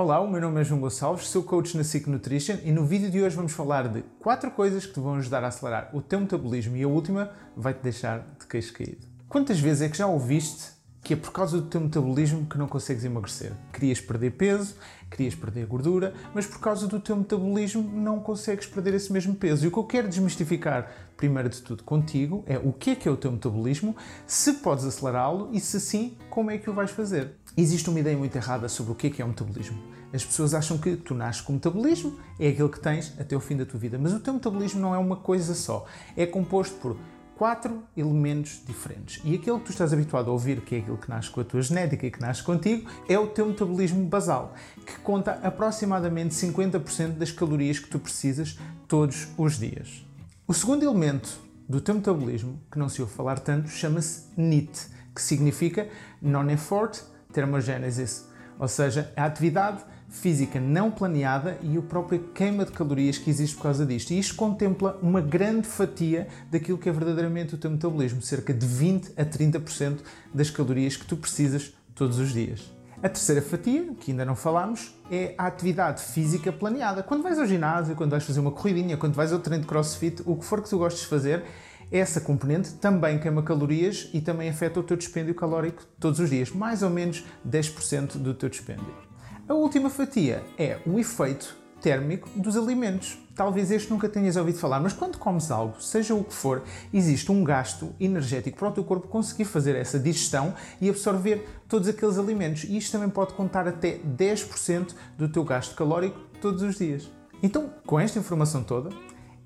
Olá, o meu nome é João Gonçalves, sou coach na Sick Nutrition e no vídeo de hoje vamos falar de 4 coisas que te vão ajudar a acelerar o teu metabolismo e a última vai-te deixar de queixo caído. Quantas vezes é que já ouviste que é por causa do teu metabolismo que não consegues emagrecer? Querias perder peso, querias perder gordura, mas por causa do teu metabolismo não consegues perder esse mesmo peso. E o que eu quero desmistificar, primeiro de tudo, contigo é o que é que é o teu metabolismo, se podes acelerá-lo e se sim, como é que o vais fazer. Existe uma ideia muito errada sobre o que é que é o metabolismo. As pessoas acham que tu nasces com metabolismo, é aquilo que tens até o fim da tua vida. Mas o teu metabolismo não é uma coisa só. É composto por quatro elementos diferentes. E aquilo que tu estás habituado a ouvir, que é aquilo que nasce com a tua genética e que nasce contigo, é o teu metabolismo basal, que conta aproximadamente 50% das calorias que tu precisas todos os dias. O segundo elemento do teu metabolismo, que não se ouve falar tanto, chama-se NEAT, que significa Non-Effort termogênesis, ou seja, a atividade física não planeada e a própria queima de calorias que existe por causa disto. E isto contempla uma grande fatia daquilo que é verdadeiramente o teu metabolismo, cerca de 20 a 30% das calorias que tu precisas todos os dias. A terceira fatia, que ainda não falámos, é a atividade física planeada. Quando vais ao ginásio, quando vais fazer uma corridinha, quando vais ao treino de crossfit, o que for que tu gostes de fazer, essa componente também queima calorias e também afeta o teu dispêndio calórico todos os dias, mais ou menos 10% do teu dispêndio. A última fatia é o efeito térmico dos alimentos. Talvez este nunca tenhas ouvido falar, mas quando comes algo, seja o que for, existe um gasto energético para o teu corpo conseguir fazer essa digestão e absorver todos aqueles alimentos. E isto também pode contar até 10% do teu gasto calórico todos os dias. Então, com esta informação toda,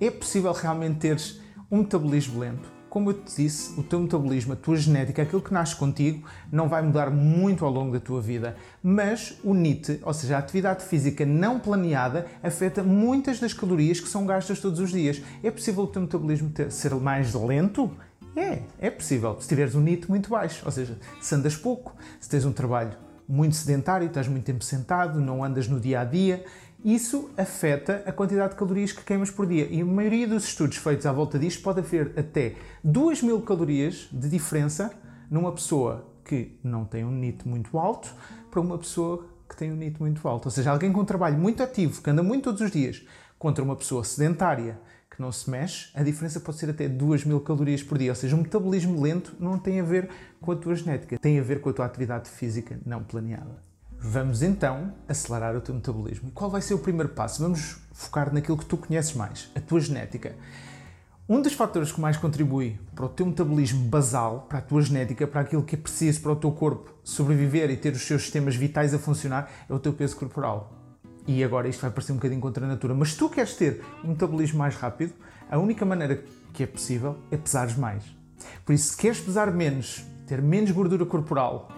é possível realmente teres um metabolismo lento. Como eu te disse, o teu metabolismo, a tua genética, aquilo que nasce contigo, não vai mudar muito ao longo da tua vida. Mas o NIT, ou seja, a atividade física não planeada, afeta muitas das calorias que são gastas todos os dias. É possível o teu metabolismo ter, ser mais lento? É, é possível. Se tiveres um NIT muito baixo, ou seja, se andas pouco, se tens um trabalho muito sedentário, estás muito tempo sentado, não andas no dia a dia, isso afeta a quantidade de calorias que queimas por dia. E a maioria dos estudos feitos à volta disto pode haver até 2 mil calorias de diferença numa pessoa que não tem um NIT muito alto para uma pessoa que tem um NIT muito alto. Ou seja, alguém com um trabalho muito ativo, que anda muito todos os dias, contra uma pessoa sedentária que não se mexe, a diferença pode ser até 2 mil calorias por dia. Ou seja, um metabolismo lento não tem a ver com a tua genética, tem a ver com a tua atividade física não planeada. Vamos então acelerar o teu metabolismo. E qual vai ser o primeiro passo? Vamos focar naquilo que tu conheces mais, a tua genética. Um dos fatores que mais contribui para o teu metabolismo basal, para a tua genética, para aquilo que é preciso para o teu corpo sobreviver e ter os seus sistemas vitais a funcionar, é o teu peso corporal. E agora isto vai parecer um bocadinho contra a natura, mas se tu queres ter um metabolismo mais rápido, a única maneira que é possível é pesares mais. Por isso, se queres pesar menos, ter menos gordura corporal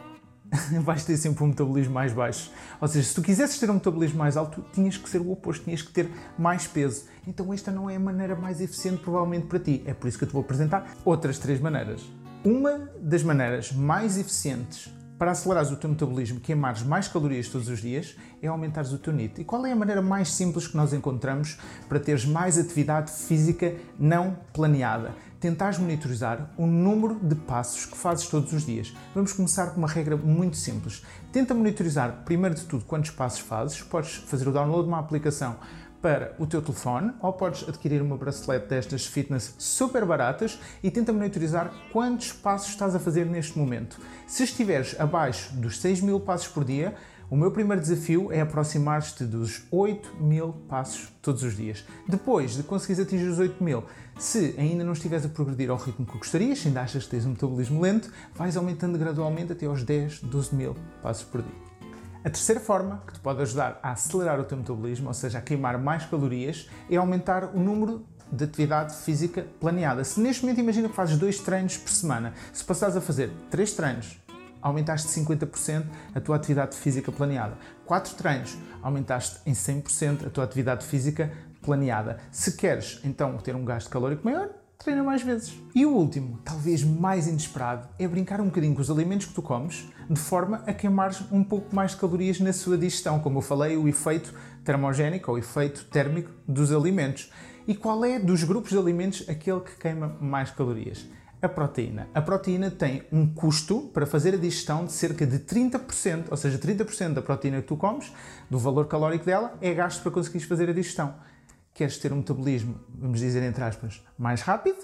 vais ter sempre um metabolismo mais baixo. Ou seja, se tu quisesses ter um metabolismo mais alto, tinhas que ser o oposto, tinhas que ter mais peso. Então esta não é a maneira mais eficiente provavelmente para ti. É por isso que eu te vou apresentar outras três maneiras. Uma das maneiras mais eficientes para acelerares o teu metabolismo, queimares mais calorias todos os dias, é aumentares o teu NIT. E qual é a maneira mais simples que nós encontramos para teres mais atividade física não planeada? Tentares monitorizar o número de passos que fazes todos os dias. Vamos começar com uma regra muito simples. Tenta monitorizar, primeiro de tudo, quantos passos fazes. Podes fazer o download de uma aplicação para o teu telefone ou podes adquirir uma bracelete destas fitness super baratas e tenta monitorizar quantos passos estás a fazer neste momento. Se estiveres abaixo dos 6 mil passos por dia, o meu primeiro desafio é aproximar-te dos 8 mil passos todos os dias. Depois de conseguires atingir os 8 mil, se ainda não estiveres a progredir ao ritmo que gostarias, se ainda achas que tens um metabolismo lento, vais aumentando gradualmente até aos 10, 12 mil passos por dia. A terceira forma que te pode ajudar a acelerar o teu metabolismo, ou seja, a queimar mais calorias, é aumentar o número de atividade física planeada. Se neste momento imagina que fazes dois treinos por semana, se passares a fazer três treinos, aumentaste 50% a tua atividade física planeada. Quatro treinos, aumentaste em 100% a tua atividade física planeada. Se queres então ter um gasto calórico maior, treina mais vezes. E o último, talvez mais inesperado, é brincar um bocadinho com os alimentos que tu comes, de forma a queimares um pouco mais de calorias na sua digestão. Como eu falei, o efeito termogénico ou efeito térmico dos alimentos. E qual é dos grupos de alimentos aquele que queima mais calorias? A proteína. A proteína tem um custo para fazer a digestão de cerca de 30%, ou seja, 30% da proteína que tu comes, do valor calórico dela, é gasto para conseguires fazer a digestão. Queres ter um metabolismo, vamos dizer entre aspas, mais rápido?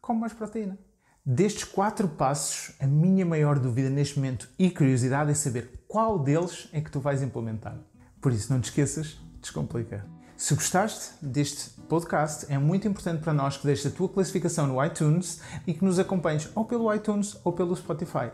Come mais proteína. Destes quatro passos, a minha maior dúvida neste momento e curiosidade é saber qual deles é que tu vais implementar. Por isso, não te esqueças, descomplica. Se gostaste deste podcast, é muito importante para nós que deixes a tua classificação no iTunes e que nos acompanhes ou pelo iTunes ou pelo Spotify.